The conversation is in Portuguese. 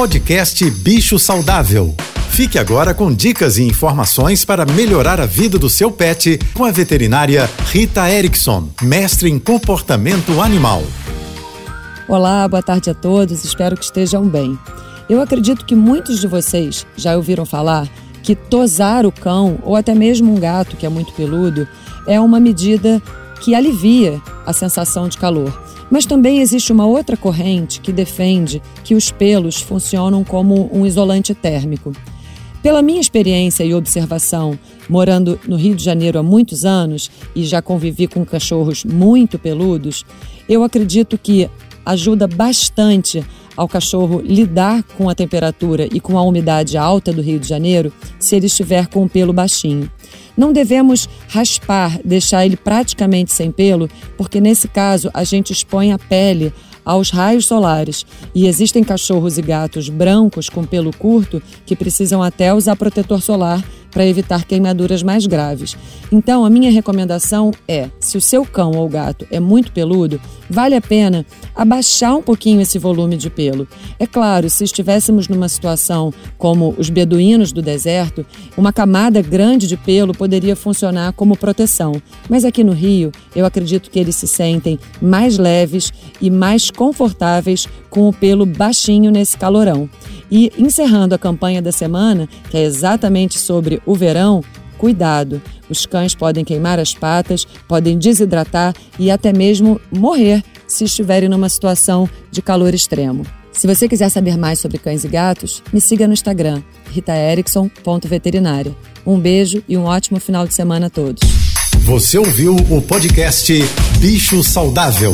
Podcast Bicho Saudável. Fique agora com dicas e informações para melhorar a vida do seu pet com a veterinária Rita Erickson, mestre em comportamento animal. Olá, boa tarde a todos, espero que estejam bem. Eu acredito que muitos de vocês já ouviram falar que tosar o cão ou até mesmo um gato que é muito peludo é uma medida que alivia a sensação de calor. Mas também existe uma outra corrente que defende que os pelos funcionam como um isolante térmico. Pela minha experiência e observação, morando no Rio de Janeiro há muitos anos e já convivi com cachorros muito peludos, eu acredito que ajuda bastante ao cachorro lidar com a temperatura e com a umidade alta do Rio de Janeiro se ele estiver com o pelo baixinho. Não devemos raspar, deixar ele praticamente sem pelo, porque nesse caso a gente expõe a pele aos raios solares. E existem cachorros e gatos brancos com pelo curto que precisam até usar protetor solar para evitar queimaduras mais graves. Então, a minha recomendação é: se o seu cão ou gato é muito peludo, vale a pena abaixar um pouquinho esse volume de pelo. É claro, se estivéssemos numa situação como os beduínos do deserto, uma camada grande de pelo poderia funcionar como proteção. Mas aqui no Rio, eu acredito que eles se sentem mais leves e mais confortáveis com o pelo baixinho nesse calorão. E encerrando a campanha da semana, que é exatamente sobre o verão, cuidado. Os cães podem queimar as patas, podem desidratar e até mesmo morrer se estiverem numa situação de calor extremo. Se você quiser saber mais sobre cães e gatos, me siga no Instagram, ritaerickson.veterinária. Um beijo e um ótimo final de semana a todos. Você ouviu o podcast Bicho Saudável.